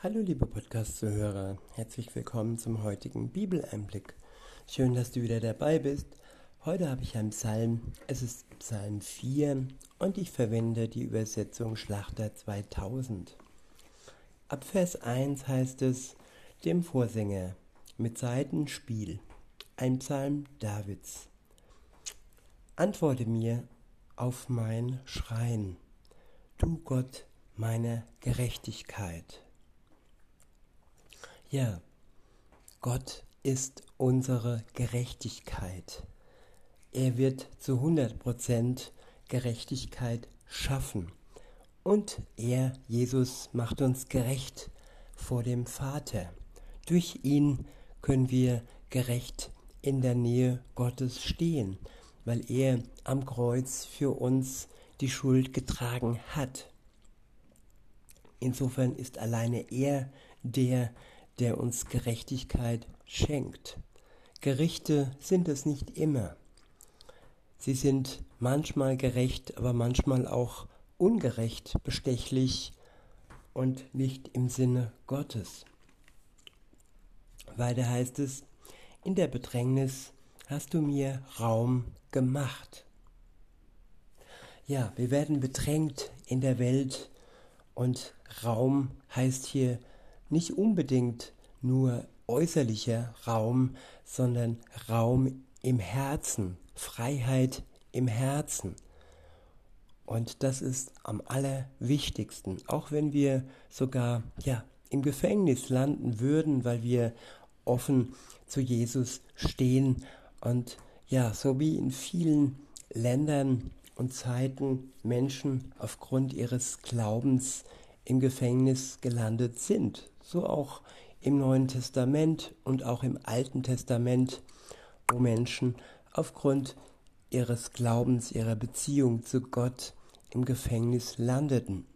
Hallo liebe Podcast-Zuhörer, herzlich willkommen zum heutigen Bibeleinblick. Schön, dass du wieder dabei bist. Heute habe ich einen Psalm, es ist Psalm 4 und ich verwende die Übersetzung Schlachter 2000. Ab Vers 1 heißt es, dem Vorsänger mit Seitenspiel, ein Psalm Davids. Antworte mir auf mein Schreien, du Gott meiner Gerechtigkeit. Ja, Gott ist unsere Gerechtigkeit. Er wird zu 100% Gerechtigkeit schaffen. Und er, Jesus, macht uns gerecht vor dem Vater. Durch ihn können wir gerecht in der Nähe Gottes stehen, weil er am Kreuz für uns die Schuld getragen hat. Insofern ist alleine er der, der uns Gerechtigkeit schenkt. Gerichte sind es nicht immer. Sie sind manchmal gerecht, aber manchmal auch ungerecht, bestechlich und nicht im Sinne Gottes. Weiter heißt es, in der Bedrängnis hast du mir Raum gemacht. Ja, wir werden bedrängt in der Welt und Raum heißt hier nicht unbedingt nur äußerlicher Raum, sondern Raum im Herzen, Freiheit im Herzen. Und das ist am allerwichtigsten, auch wenn wir sogar ja im Gefängnis landen würden, weil wir offen zu Jesus stehen und ja, so wie in vielen Ländern und Zeiten Menschen aufgrund ihres Glaubens im Gefängnis gelandet sind so auch im Neuen Testament und auch im Alten Testament, wo Menschen aufgrund ihres Glaubens, ihrer Beziehung zu Gott im Gefängnis landeten.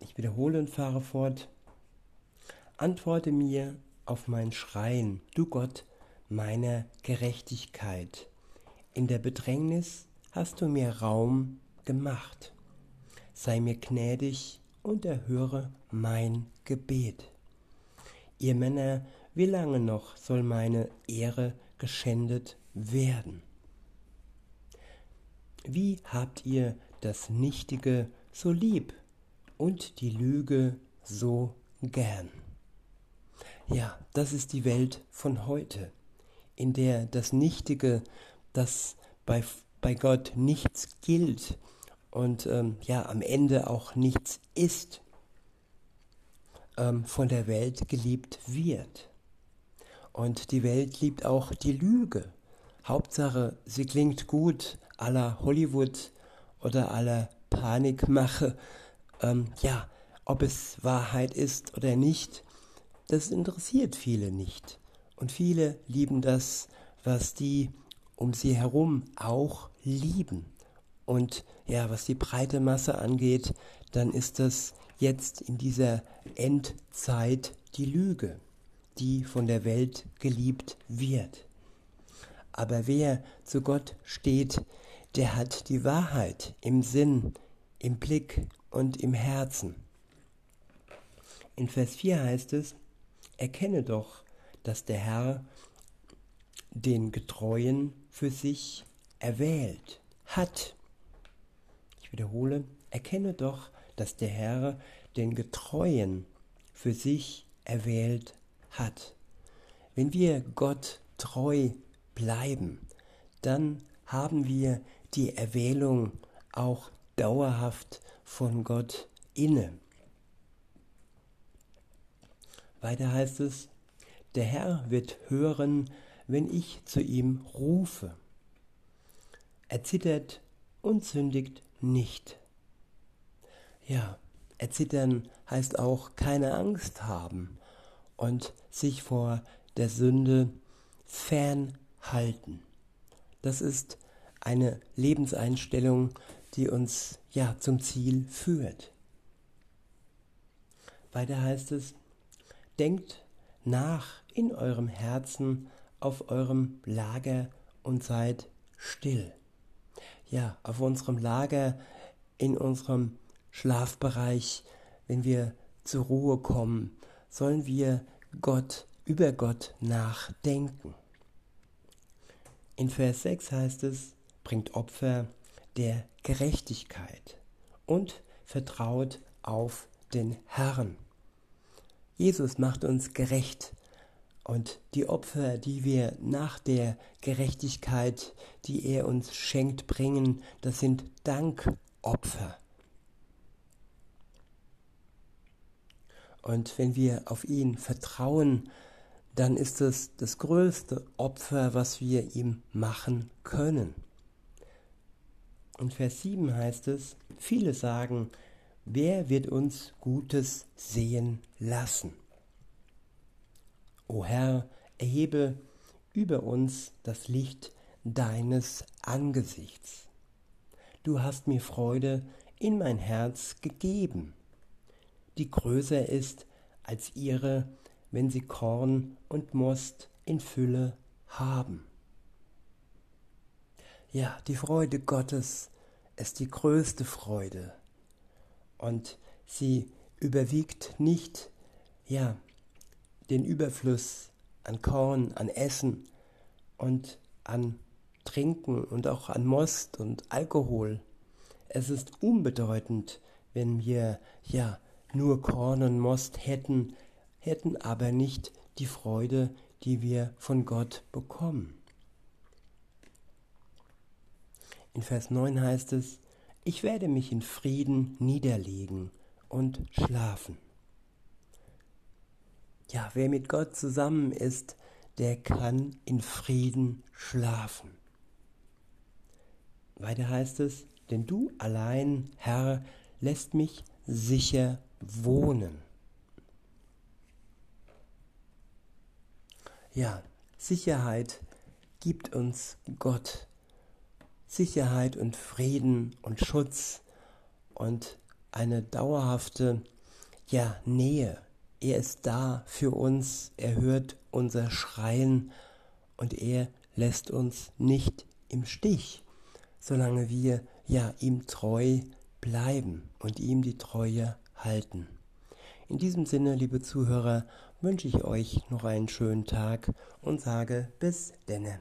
Ich wiederhole und fahre fort. Antworte mir auf mein Schreien, du Gott meiner Gerechtigkeit. In der Bedrängnis hast du mir Raum gemacht. Sei mir gnädig und erhöre mein Gebet. Ihr Männer, wie lange noch soll meine Ehre geschändet werden? Wie habt ihr das Nichtige so lieb und die Lüge so gern? Ja, das ist die Welt von heute, in der das Nichtige, das bei, bei Gott nichts gilt, und ähm, ja am Ende auch nichts ist, ähm, von der Welt geliebt wird. Und die Welt liebt auch die Lüge. Hauptsache, sie klingt gut, aller Hollywood oder aller Panikmache. Ähm, ja, ob es Wahrheit ist oder nicht, das interessiert viele nicht. Und viele lieben das, was die um sie herum auch lieben. Und ja, was die breite Masse angeht, dann ist das jetzt in dieser Endzeit die Lüge, die von der Welt geliebt wird. Aber wer zu Gott steht, der hat die Wahrheit im Sinn, im Blick und im Herzen. In Vers 4 heißt es, erkenne doch, dass der Herr den Getreuen für sich erwählt hat wiederhole, erkenne doch, dass der Herr den Getreuen für sich erwählt hat. Wenn wir Gott treu bleiben, dann haben wir die Erwählung auch dauerhaft von Gott inne. Weiter heißt es, der Herr wird hören, wenn ich zu ihm rufe. Er zittert und sündigt nicht. Ja, erzittern heißt auch keine Angst haben und sich vor der Sünde fernhalten. Das ist eine Lebenseinstellung, die uns ja zum Ziel führt. Weiter heißt es, denkt nach in eurem Herzen auf eurem Lager und seid still ja, auf unserem Lager, in unserem Schlafbereich, wenn wir zur Ruhe kommen, sollen wir Gott über Gott nachdenken. In Vers 6 heißt es, bringt Opfer der Gerechtigkeit und vertraut auf den Herrn. Jesus macht uns gerecht und die Opfer, die wir nach der Gerechtigkeit, die er uns schenkt, bringen, das sind Dankopfer. Und wenn wir auf ihn vertrauen, dann ist es das größte Opfer, was wir ihm machen können. In Vers 7 heißt es, viele sagen, wer wird uns Gutes sehen lassen? O Herr, erhebe über uns das Licht deines Angesichts. Du hast mir Freude in mein Herz gegeben, die größer ist als ihre, wenn sie Korn und Most in Fülle haben. Ja, die Freude Gottes ist die größte Freude und sie überwiegt nicht, ja, den Überfluss an Korn, an Essen und an Trinken und auch an Most und Alkohol. Es ist unbedeutend, wenn wir ja nur Korn und Most hätten, hätten aber nicht die Freude, die wir von Gott bekommen. In Vers 9 heißt es, ich werde mich in Frieden niederlegen und schlafen. Ja, wer mit Gott zusammen ist, der kann in Frieden schlafen. Weiter heißt es, denn du allein, Herr, lässt mich sicher wohnen. Ja, Sicherheit gibt uns Gott. Sicherheit und Frieden und Schutz und eine dauerhafte ja, Nähe er ist da für uns, er hört unser Schreien und er lässt uns nicht im Stich, solange wir ja ihm treu bleiben und ihm die Treue halten. In diesem Sinne, liebe Zuhörer, wünsche ich euch noch einen schönen Tag und sage bis denne.